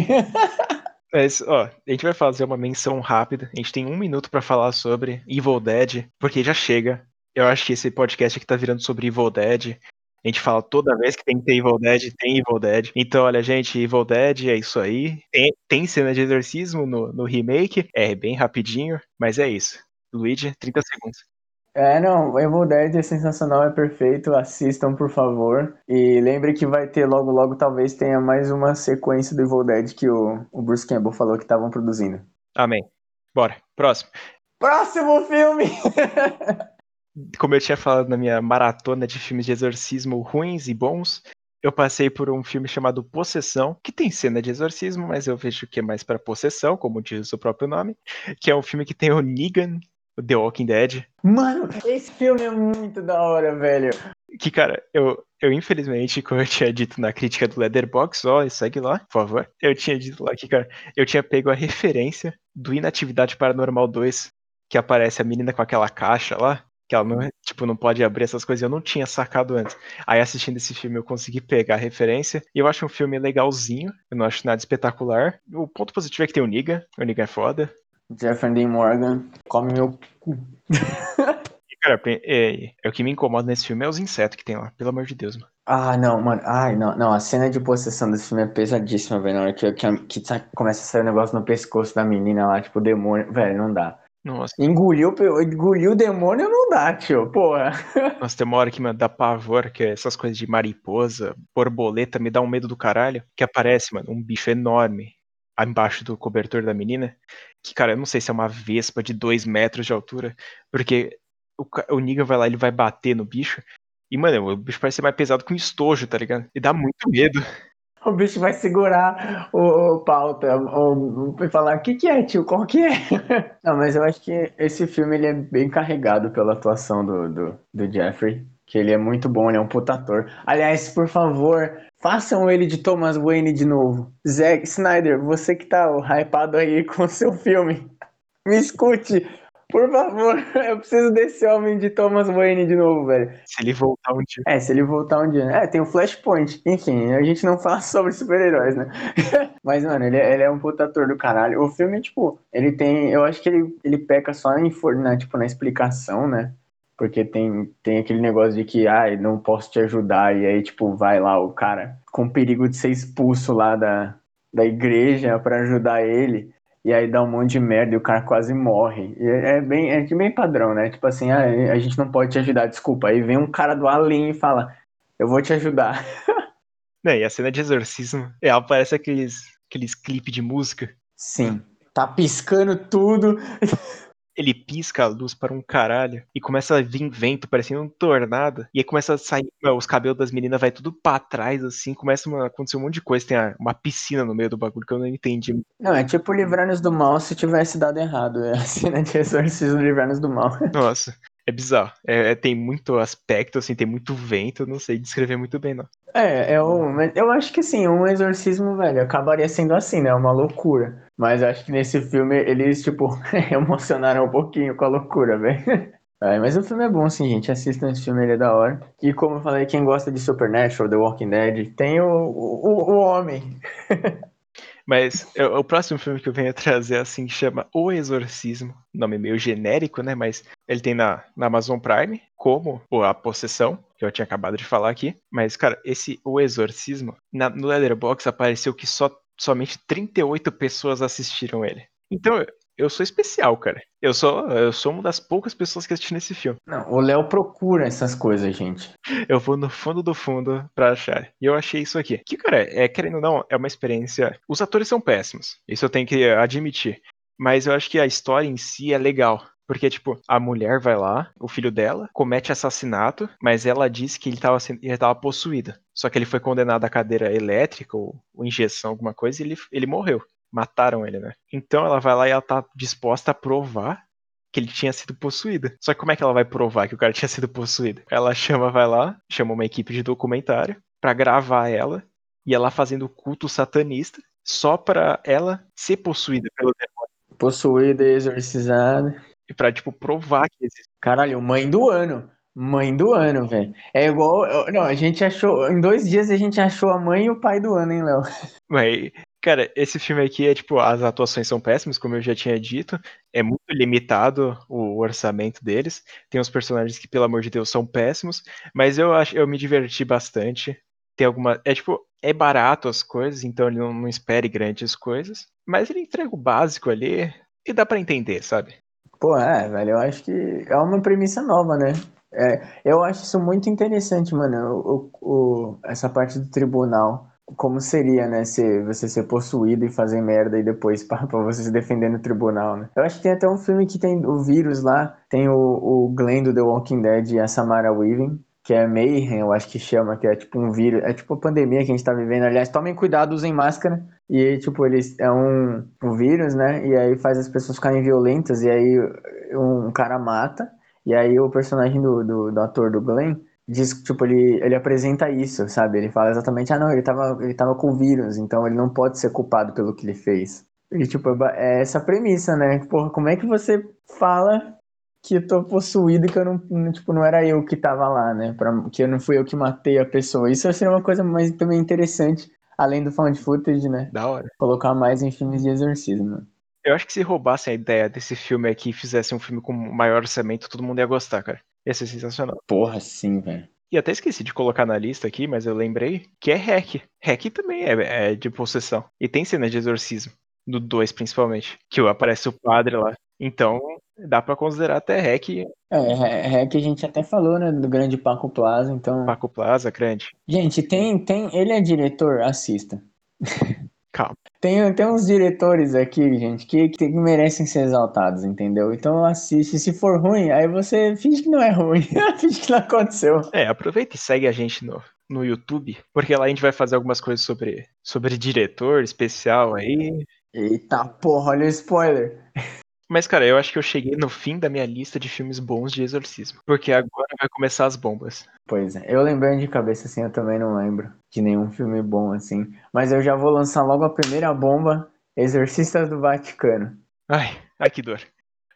Mas, ó, a gente vai fazer uma menção rápida. A gente tem um minuto pra falar sobre Evil Dead, porque já chega. Eu acho que esse podcast aqui tá virando sobre Evil Dead. A gente fala toda vez que tem que ter Evil Dead, tem Evil Dead. Então, olha, gente, Evil Dead é isso aí. Tem, tem cena de exorcismo no, no remake. É bem rapidinho, mas é isso. Luigi, 30 segundos. É, não, Evil Dead é sensacional, é perfeito, assistam, por favor. E lembre que vai ter logo, logo, talvez tenha mais uma sequência do Evil Dead que o, o Bruce Campbell falou que estavam produzindo. Amém. Bora, próximo. Próximo filme! como eu tinha falado na minha maratona de filmes de exorcismo ruins e bons, eu passei por um filme chamado Possessão, que tem cena de exorcismo, mas eu vejo que é mais pra possessão, como diz o próprio nome, que é um filme que tem o Negan, o The Walking Dead, Mano, esse filme é muito da hora, velho. que, cara, eu, eu infelizmente, como eu tinha dito na crítica do Leatherbox, ó, segue lá, por favor, eu tinha dito lá que, cara, eu tinha pego a referência do Inatividade Paranormal 2, que aparece a menina com aquela caixa lá, que ela não, tipo, não pode abrir essas coisas, eu não tinha sacado antes. Aí assistindo esse filme eu consegui pegar a referência, e eu acho um filme legalzinho, eu não acho nada espetacular. O ponto positivo é que tem o Negan, o Negan é foda, Jeffrey Dean Morgan, come meu cu. Cara, é, é, o que me incomoda nesse filme é os insetos que tem lá, pelo amor de Deus, mano. Ah, não, mano. Ai, não, não. A cena de possessão desse filme é pesadíssima, velho. Na hora que, que, que começa a sair o um negócio no pescoço da menina lá, tipo, demônio. Velho, não dá. Nossa. Engoliu, engoliu o demônio não dá, tio, porra. Nossa, tem uma hora que me dá pavor, que é essas coisas de mariposa, borboleta, me dá um medo do caralho. Que aparece, mano, um bicho enorme embaixo do cobertor da menina. Que, cara, eu não sei se é uma vespa de dois metros de altura, porque o, o Negan vai lá, ele vai bater no bicho. E, mano, o bicho parece ser mais pesado que um estojo, tá ligado? E dá muito medo o bicho vai segurar o, o pauta e falar: o que, que é, tio? Qual que é? Não, mas eu acho que esse filme ele é bem carregado pela atuação do, do, do Jeffrey. Que ele é muito bom, ele é um puta ator. Aliás, por favor, façam ele de Thomas Wayne de novo. Zack Snyder, você que tá hypado aí com o seu filme, me escute. Por favor, eu preciso desse homem de Thomas Wayne de novo, velho. Se ele voltar um dia. É, se ele voltar um dia. É, tem o Flashpoint. Enfim, a gente não fala sobre super-heróis, né? Mas, mano, ele, ele, é um puta ator do caralho. O filme, tipo, ele tem. Eu acho que ele, ele peca só em, na, tipo, na explicação, né? Porque tem, tem aquele negócio de que, ai, ah, não posso te ajudar. E aí, tipo, vai lá o cara com perigo de ser expulso lá da, da igreja para ajudar ele e aí dá um monte de merda e o cara quase morre. E é, é bem, é bem padrão, né? Tipo assim, ah, a gente não pode te ajudar, desculpa. Aí vem um cara do além e fala, eu vou te ajudar. É, e a cena de exorcismo, ela parece aqueles, aqueles clipes de música. Sim. Tá piscando tudo. ele pisca a luz para um caralho e começa a vir vento parecendo um tornado. E aí começa a sair, os cabelos das meninas vai tudo para trás, assim, começa a acontecer um monte de coisa. Tem uma piscina no meio do bagulho que eu não entendi. Não, é tipo livrar-nos do mal se tivesse dado errado. É a cena de exorcismo livrar-nos do mal. Nossa. É bizarro. É, é, tem muito aspecto, assim, tem muito vento, não sei descrever muito bem, não. É, é eu acho que sim, um exorcismo, velho, acabaria sendo assim, né? Uma loucura. Mas acho que nesse filme eles, tipo, emocionaram um pouquinho com a loucura, velho. É, mas o filme é bom, sim, gente. Assistam esse filme, ele é da hora. E como eu falei, quem gosta de Supernatural, The Walking Dead, tem o, o, o homem. Mas eu, o próximo filme que eu venho trazer, assim, chama O Exorcismo. Nome meio genérico, né? Mas ele tem na, na Amazon Prime, como A Possessão, que eu tinha acabado de falar aqui. Mas, cara, esse O Exorcismo, na, no Letterboxd apareceu que só somente 38 pessoas assistiram ele. Então, eu sou especial, cara. Eu sou, eu sou uma das poucas pessoas que assistiram esse filme. Não, o Léo procura essas coisas, gente. Eu vou no fundo do fundo pra achar. E eu achei isso aqui. Que, cara, é, querendo ou não, é uma experiência. Os atores são péssimos. Isso eu tenho que admitir. Mas eu acho que a história em si é legal. Porque, tipo, a mulher vai lá, o filho dela, comete assassinato, mas ela diz que ele estava ele tava possuído. Só que ele foi condenado à cadeira elétrica ou, ou injeção, alguma coisa, e ele, ele morreu mataram ele, né? Então ela vai lá e ela tá disposta a provar que ele tinha sido possuído. Só que como é que ela vai provar que o cara tinha sido possuído? Ela chama, vai lá, chama uma equipe de documentário para gravar ela e ela fazendo culto satanista só para ela ser possuída pelo demônio. Possuída e exorcizada. E pra, tipo, provar que existe. Caralho, mãe do ano. Mãe do ano, velho. É igual. Não, a gente achou. Em dois dias a gente achou a mãe e o pai do ano, hein, Léo? Mas Cara, esse filme aqui é tipo, as atuações são péssimas, como eu já tinha dito. É muito limitado o orçamento deles. Tem uns personagens que, pelo amor de Deus, são péssimos. Mas eu acho, eu me diverti bastante. Tem alguma. É tipo, é barato as coisas, então ele não, não espere grandes coisas. Mas ele entrega o básico ali e dá para entender, sabe? Pô, é, velho, eu acho que é uma premissa nova, né? É, eu acho isso muito interessante, mano, o, o, essa parte do tribunal como seria, né, se você ser possuído e fazer merda e depois para você se defender no tribunal, né? Eu acho que tem até um filme que tem o vírus lá, tem o, o Glenn do The Walking Dead e a Samara Weaving, que é Mayhem, eu acho que chama, que é tipo um vírus, é tipo a pandemia que a gente tá vivendo. Aliás, tomem cuidado, usem máscara. E, tipo, eles é um, um vírus, né? E aí faz as pessoas ficarem violentas, e aí um cara mata, e aí o personagem do, do, do ator do Glenn diz, tipo, ele, ele apresenta isso, sabe? Ele fala exatamente, ah, não, ele tava, ele tava com vírus, então ele não pode ser culpado pelo que ele fez. E, tipo, é essa premissa, né? Porra, como é que você fala que eu tô possuído e que eu não, tipo, não era eu que tava lá, né? Pra, que eu não fui eu que matei a pessoa. Isso seria uma coisa mais também interessante, além do found footage, né? Da hora. Colocar mais em filmes de exorcismo. Eu acho que se roubassem a ideia desse filme aqui e fizessem um filme com maior orçamento, todo mundo ia gostar, cara. Esse é sensacional. Porra, sim, velho. E até esqueci de colocar na lista aqui, mas eu lembrei que é Hack. Hack também é, é de possessão. E tem cena de exorcismo. Do 2, principalmente. Que aparece o padre lá. Então, dá pra considerar até Hack. É, Hack a gente até falou, né? Do grande Paco Plaza, então. Paco Plaza, grande. Gente, tem, tem. Ele é diretor, assista. Calma. Tem, tem uns diretores aqui, gente, que, que merecem ser exaltados, entendeu? Então assiste. Se for ruim, aí você finge que não é ruim. finge que não aconteceu. É, aproveita e segue a gente no, no YouTube, porque lá a gente vai fazer algumas coisas sobre, sobre diretor especial aí. Eita porra, olha o spoiler. Mas, cara, eu acho que eu cheguei no fim da minha lista de filmes bons de exorcismo. Porque agora vai começar as bombas. Pois é, eu lembrando de cabeça assim, eu também não lembro de nenhum filme bom assim. Mas eu já vou lançar logo a primeira bomba: Exorcistas do Vaticano. Ai, ai que dor.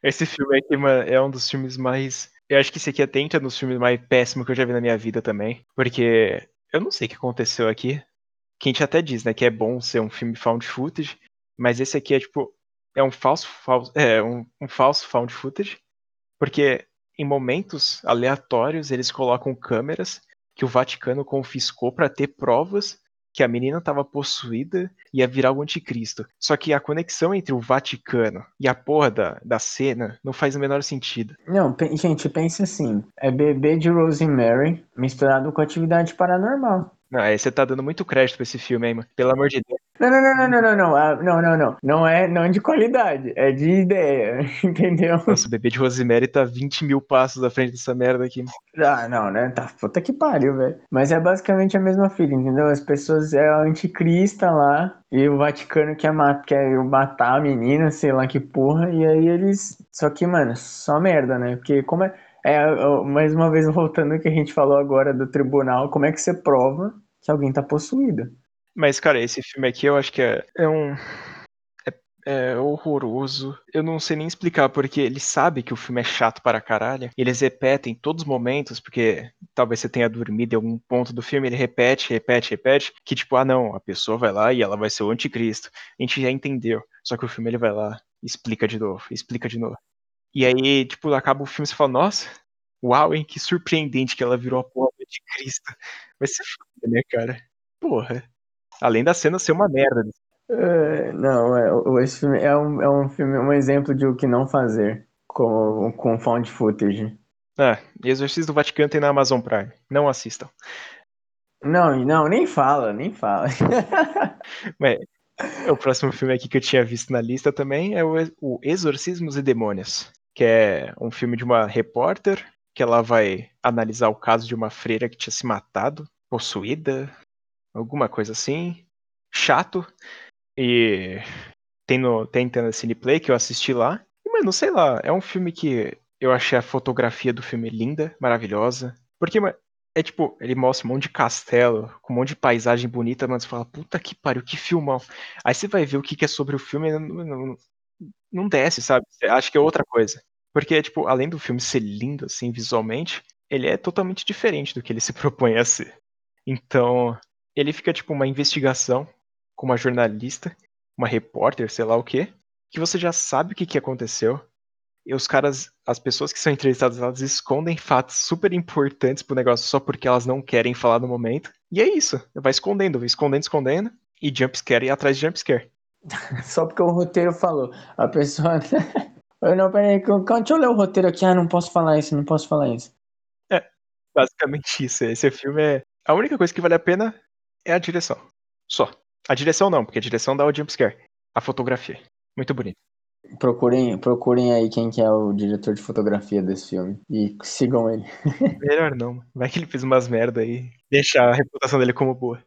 Esse filme aqui, mano, é um dos filmes mais. Eu acho que esse aqui atenta nos filmes mais péssimos que eu já vi na minha vida também. Porque eu não sei o que aconteceu aqui. Que a gente até diz, né, que é bom ser um filme found footage. Mas esse aqui é tipo é um falso, falso é um, um falso found footage, porque em momentos aleatórios eles colocam câmeras que o Vaticano confiscou para ter provas que a menina estava possuída e ia virar o anticristo. Só que a conexão entre o Vaticano e a porra da, da cena não faz o menor sentido. Não, gente, pense assim: é bebê de Rosemary misturado com atividade paranormal. Não, aí você tá dando muito crédito pra esse filme aí, mano. Pelo amor de Deus. Não, não, não, não, não, não, não, ah, não, não, não. Não é, não é de qualidade, é de ideia, entendeu? Nossa, o bebê de Rosemary tá 20 mil passos à frente dessa merda aqui. Ah, não, né? Tá, puta que pariu, velho. Mas é basicamente a mesma fita, entendeu? As pessoas, é o anticrista lá, e o Vaticano quer, mat quer matar a menina, sei lá que porra, e aí eles... Só que, mano, só merda, né? Porque como é... É, mais uma vez voltando ao que a gente falou agora do tribunal, como é que você prova que alguém tá possuído? Mas, cara, esse filme aqui eu acho que é, é um. É, é, horroroso. Eu não sei nem explicar, porque ele sabe que o filme é chato para caralho. Eles repetem em todos os momentos, porque talvez você tenha dormido em algum ponto do filme, ele repete, repete, repete, que tipo, ah não, a pessoa vai lá e ela vai ser o anticristo. A gente já entendeu. Só que o filme ele vai lá, explica de novo, explica de novo. E aí, tipo, acaba o filme e você fala, nossa, uau, hein, que surpreendente que ela virou a porra de Cristo. Vai ser foda, né, cara? Porra. Além da cena ser uma merda. É, não, é, esse filme é um, é um filme, um exemplo de o que não fazer com, com found footage. Ah, Exorcismo do Vaticano tem na Amazon Prime. Não assistam. Não, não, nem fala, nem fala. Mas, o próximo filme aqui que eu tinha visto na lista também é o Exorcismos e Demônios, que é um filme de uma repórter que ela vai analisar o caso de uma freira que tinha se matado, possuída, alguma coisa assim. Chato. E tem, no, tem no Cineplay que eu assisti lá. E, mano, sei lá, é um filme que eu achei a fotografia do filme linda, maravilhosa. Porque, é tipo, ele mostra um monte de castelo, com um monte de paisagem bonita, mas você fala, puta que pariu, que filmão. Aí você vai ver o que é sobre o filme não, não, não desce, sabe? Acha que é outra coisa. Porque, tipo, além do filme ser lindo, assim, visualmente, ele é totalmente diferente do que ele se propõe a ser. Então, ele fica tipo uma investigação com uma jornalista, uma repórter, sei lá o quê, que você já sabe o que, que aconteceu. E os caras, as pessoas que são entrevistadas, elas escondem fatos super importantes pro negócio só porque elas não querem falar no momento. E é isso, vai escondendo, vai escondendo, escondendo, e jumpscare e atrás de jumpscare. Só porque o roteiro falou. A pessoa. não, peraí, deixa eu ler o roteiro aqui. Ah, não posso falar isso, não posso falar isso. É, basicamente isso. Esse filme é. A única coisa que vale a pena é a direção. Só. A direção não, porque a direção dá o jumpscare. A fotografia. Muito bonito. Procurem, procurem aí quem que é o diretor de fotografia desse filme. E sigam ele. Melhor não. Vai que ele fez umas merda aí. Deixa a reputação dele como boa.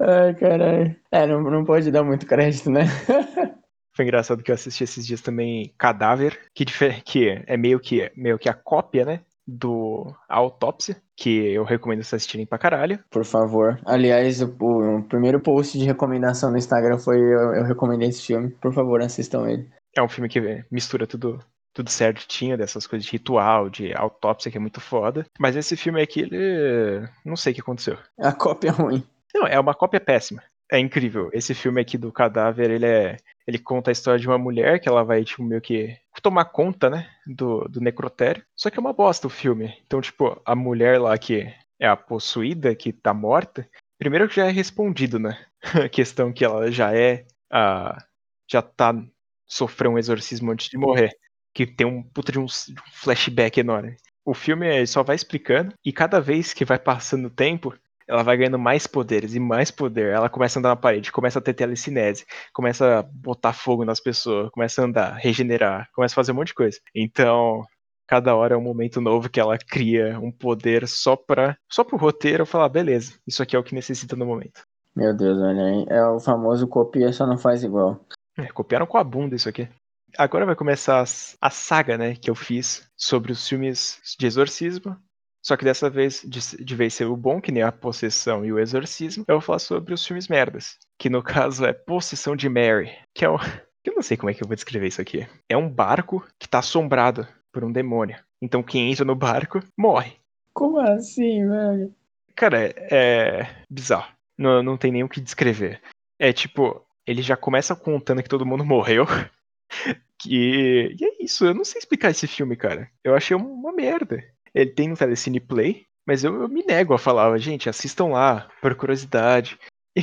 Ai, caralho. É, não, não pode dar muito crédito, né? Foi engraçado que eu assisti esses dias também Cadáver, que, que é meio que, meio que a cópia, né? do Autópsia, que eu recomendo vocês assistirem pra caralho. Por favor. Aliás, o, o primeiro post de recomendação no Instagram foi eu, eu recomendei esse filme. Por favor, assistam ele. É um filme que mistura tudo tudo certinho, dessas coisas de ritual, de autópsia, que é muito foda. Mas esse filme aqui, ele. Não sei o que aconteceu. A cópia é ruim. Não, é uma cópia péssima. É incrível. Esse filme aqui do cadáver, ele é. Ele conta a história de uma mulher que ela vai, tipo, meio que tomar conta, né? Do, do necrotério. Só que é uma bosta o filme. Então, tipo, a mulher lá que é a possuída, que tá morta, primeiro que já é respondido, né? A questão que ela já é. A, já tá. Sofreu um exorcismo antes de morrer. Que tem um puta de um flashback enorme. O filme só vai explicando, e cada vez que vai passando o tempo, ela vai ganhando mais poderes e mais poder. Ela começa a andar na parede, começa a ter telecinese, começa a botar fogo nas pessoas, começa a andar, regenerar, começa a fazer um monte de coisa. Então, cada hora é um momento novo que ela cria um poder só para só pro roteiro falar, beleza, isso aqui é o que necessita no momento. Meu Deus, olha, é o famoso copia só não faz igual. É, copiaram com a bunda isso aqui. Agora vai começar a saga, né, que eu fiz sobre os filmes de exorcismo só que dessa vez, de, de vez ser o bom, que nem a possessão e o exorcismo, eu vou falar sobre os filmes merdas. Que no caso é Possessão de Mary, que é o. Eu não sei como é que eu vou descrever isso aqui. É um barco que tá assombrado por um demônio. Então quem entra no barco morre. Como assim, velho? Cara, é, é bizarro. Não, não tem nem o que descrever. É tipo, ele já começa contando que todo mundo morreu. Que... E é isso, eu não sei explicar esse filme, cara. Eu achei uma merda. Ele tem no Telecine Play, mas eu, eu me nego a falar, gente, assistam lá, por curiosidade. E,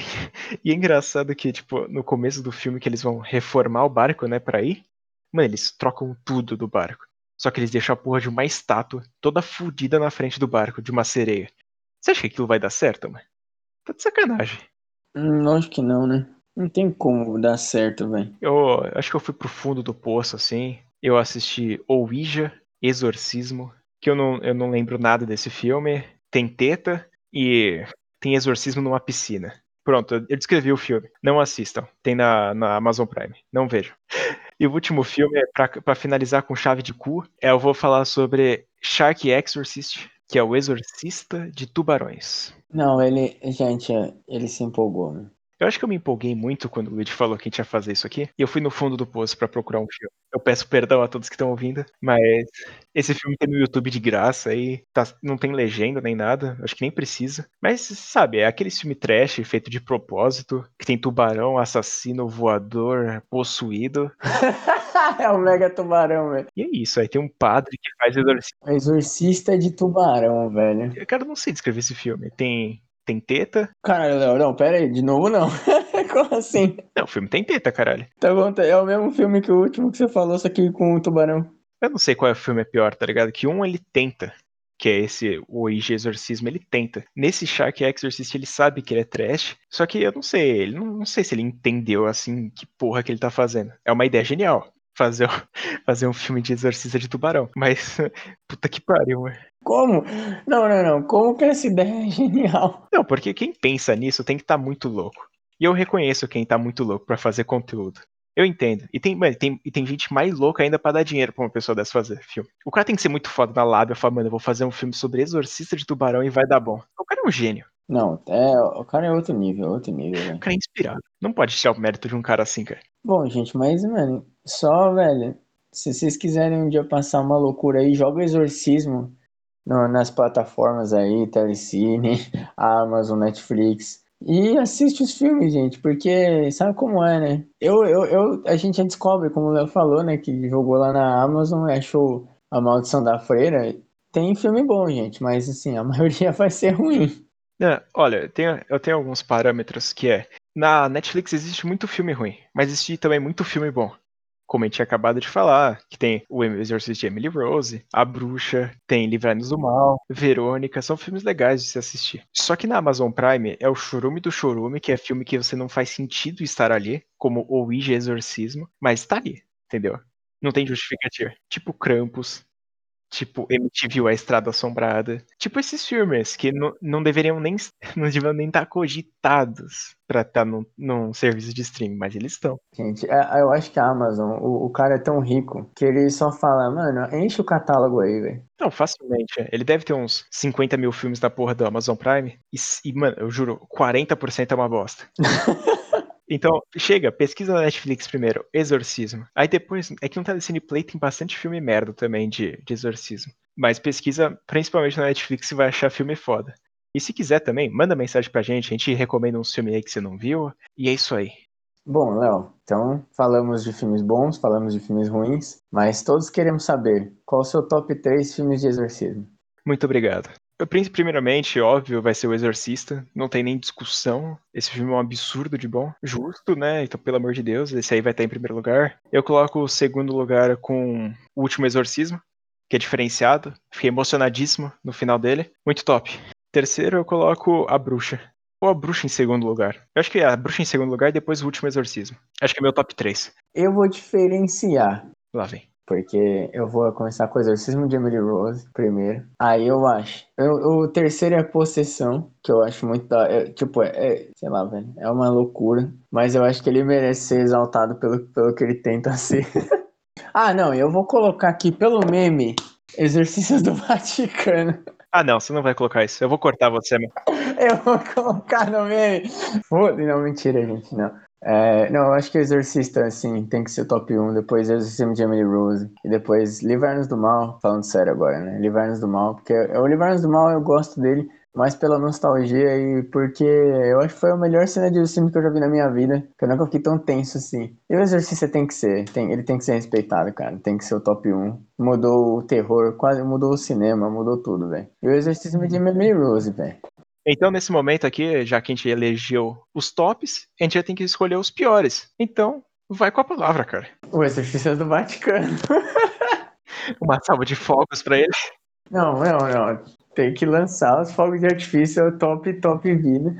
e, é engraçado que, tipo, no começo do filme que eles vão reformar o barco, né, pra ir, mano, eles trocam tudo do barco. Só que eles deixam a porra de uma estátua toda fodida na frente do barco, de uma sereia. Você acha que aquilo vai dar certo, mano? Tá de sacanagem. Hum, acho que não, né? Não tem como dar certo, velho. Eu acho que eu fui pro fundo do poço, assim. Eu assisti Ouija, Exorcismo, que eu não, eu não lembro nada desse filme. Tem teta e tem exorcismo numa piscina. Pronto, eu descrevi o filme. Não assistam. Tem na, na Amazon Prime. Não vejam. E o último filme, para finalizar com chave de cu, é, eu vou falar sobre Shark Exorcist, que é o exorcista de tubarões. Não, ele, gente, ele se empolgou. Né? Eu acho que eu me empolguei muito quando o Luigi falou que a gente ia fazer isso aqui. E eu fui no fundo do poço para procurar um filme. Eu peço perdão a todos que estão ouvindo, mas esse filme tem no YouTube de graça e tá, não tem legenda nem nada. Acho que nem precisa. Mas, sabe, é aquele filme trash feito de propósito, que tem tubarão, assassino, voador, possuído. é um mega tubarão, velho. E é isso, aí tem um padre que faz exorcismo. Exorcista de tubarão, velho. Eu, cara, não sei descrever esse filme. Tem tem teta. Caralho, Léo, não, pera aí, de novo não. Como assim? Não, o filme tem teta, caralho. Tá bom, tá, é o mesmo filme que o último que você falou, só que com o tubarão. Eu não sei qual é o filme é pior, tá ligado? Que um ele tenta, que é esse, o IG Exorcismo, ele tenta. Nesse Shark Exorcist ele sabe que ele é trash, só que eu não sei, ele não, não sei se ele entendeu, assim, que porra que ele tá fazendo. É uma ideia genial fazer, fazer um filme de exorcista de tubarão. Mas, puta que pariu, mano. Como? Não, não, não. Como que essa ideia é genial? Não, porque quem pensa nisso tem que estar tá muito louco. E eu reconheço quem tá muito louco para fazer conteúdo. Eu entendo. E tem, mano, tem, e tem gente mais louca ainda para dar dinheiro pra uma pessoa dessa fazer filme. O cara tem que ser muito foda na lábia, falar, mano, eu vou fazer um filme sobre exorcista de tubarão e vai dar bom. O cara é um gênio. Não, é, o cara é outro nível, outro nível. O cara é inspirado. Não pode tirar o mérito de um cara assim, cara. Bom, gente, mas, mano, só, velho, se vocês quiserem um dia passar uma loucura aí, joga exorcismo no, nas plataformas aí, Telecine, Amazon, Netflix. E assiste os filmes, gente, porque sabe como é, né? Eu, eu, eu, a gente já descobre, como o Léo falou, né? Que jogou lá na Amazon, achou A Maldição da Freira. Tem filme bom, gente, mas assim, a maioria vai ser ruim. É, olha, tem, eu tenho alguns parâmetros que é. Na Netflix existe muito filme ruim, mas existe também muito filme bom como a gente tinha acabado de falar, que tem o Exorcist de Emily Rose, A Bruxa, tem Livrai-nos do Mal, Verônica, são filmes legais de se assistir. Só que na Amazon Prime é o Chorume do Chorume, que é filme que você não faz sentido estar ali, como o Ouija Exorcismo, mas tá ali, entendeu? Não tem justificativa. Tipo Krampus, Tipo, MTV A Estrada Assombrada. Tipo esses filmes que não, não deveriam nem não deveriam nem estar tá cogitados pra estar tá num, num serviço de streaming, mas eles estão. Gente, é, eu acho que a Amazon, o, o, cara é tão rico que ele só fala, mano, enche o catálogo aí, velho. Não, facilmente. Ele deve ter uns 50 mil filmes da porra do Amazon Prime. E, e mano, eu juro, 40% é uma bosta. Então, chega, pesquisa na Netflix primeiro, Exorcismo. Aí depois, é que no Telecine Play tem bastante filme merda também de, de exorcismo. Mas pesquisa principalmente na Netflix e vai achar filme foda. E se quiser também, manda mensagem pra gente, a gente recomenda um filme aí que você não viu. E é isso aí. Bom, Léo, então falamos de filmes bons, falamos de filmes ruins, mas todos queremos saber qual o seu top 3 filmes de exorcismo. Muito obrigado. Primeiramente, óbvio, vai ser o Exorcista. Não tem nem discussão. Esse filme é um absurdo de bom. Justo, né? Então, pelo amor de Deus, esse aí vai estar em primeiro lugar. Eu coloco o segundo lugar com O Último Exorcismo, que é diferenciado. Fiquei emocionadíssimo no final dele. Muito top. Terceiro, eu coloco A Bruxa. Ou A Bruxa em segundo lugar. Eu acho que é A Bruxa em segundo lugar e depois O Último Exorcismo. Acho que é meu top 3. Eu vou diferenciar. Lá vem. Porque eu vou começar com o Exorcismo de Emily Rose primeiro. Aí eu acho. Eu, o terceiro é Possessão, que eu acho muito da. É, tipo, é, é, sei lá, velho. É uma loucura. Mas eu acho que ele merece ser exaltado pelo, pelo que ele tenta ser. ah, não, eu vou colocar aqui pelo meme Exorcistas do Vaticano. Ah, não, você não vai colocar isso. Eu vou cortar você, meu. eu vou colocar no meme. Foda, não, mentira, gente, não. É, não, eu acho que Exorcista, assim, tem que ser top 1, depois Exorcismo de Emily Rose, e depois Livrar-nos do Mal, falando sério agora, né? Livrar-nos do Mal, porque o Livrar-nos do Mal eu gosto dele mais pela nostalgia e porque eu acho que foi a melhor cena de filme que eu já vi na minha vida, que eu nunca fiquei tão tenso assim. E o Exorcista tem que ser, tem, ele tem que ser respeitado, cara, tem que ser o top 1. Mudou o terror, quase mudou o cinema, mudou tudo, velho. E o Exorcismo de Emily Rose, velho. Então, nesse momento aqui, já que a gente elegeu os tops, a gente já tem que escolher os piores. Então, vai com a palavra, cara. O exercício do Vaticano. Uma salva de fogos para ele. Não, não, não. Tem que lançar os fogos de artifício, é o top, top vida.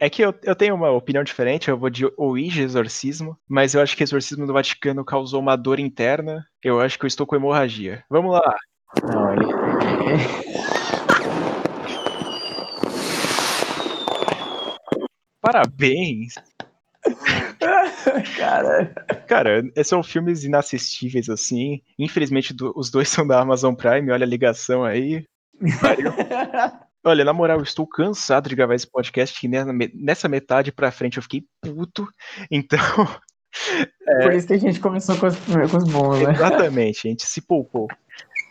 É que eu, eu tenho uma opinião diferente, eu vou de Ouija exorcismo, mas eu acho que o exorcismo do Vaticano causou uma dor interna. Eu acho que eu estou com hemorragia. Vamos lá. Não, ele. Parabéns! Cara. Cara, são filmes inassistíveis, assim. Infelizmente, do, os dois são da Amazon Prime, olha a ligação aí. olha, na moral, eu estou cansado de gravar esse podcast e nessa metade pra frente eu fiquei puto. Então. É... Por isso que a gente começou com os, com os bons, né? Exatamente, a gente se poupou.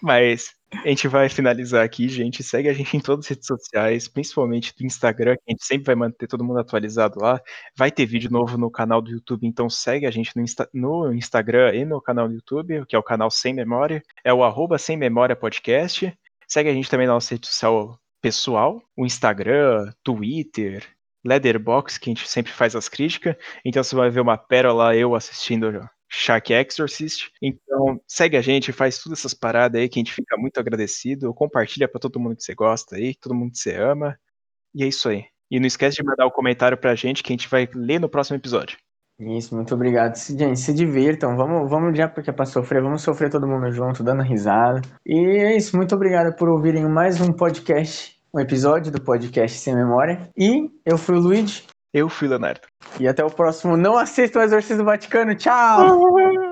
Mas a gente vai finalizar aqui, gente. Segue a gente em todas as redes sociais, principalmente do Instagram, que a gente sempre vai manter todo mundo atualizado lá. Vai ter vídeo novo no canal do YouTube, então segue a gente no, Insta no Instagram e no canal do YouTube, que é o canal Sem Memória. É o arroba Sem Memória Podcast. Segue a gente também na nossa rede social pessoal, o Instagram, Twitter, Leatherbox, que a gente sempre faz as críticas. Então você vai ver uma pérola eu assistindo Shark Exorcist. Então, segue a gente, faz todas essas paradas aí que a gente fica muito agradecido. Compartilha para todo mundo que você gosta aí, todo mundo que você ama. E é isso aí. E não esquece de mandar o um comentário pra gente que a gente vai ler no próximo episódio. Isso, muito obrigado. Gente, se divirtam. Vamos, vamos já porque é pra sofrer. Vamos sofrer todo mundo junto, dando risada. E é isso. Muito obrigado por ouvirem mais um podcast, um episódio do podcast Sem Memória. E eu fui o Luigi. Eu fui Leonardo. E até o próximo. Não assista o Exorcismo do Vaticano. Tchau!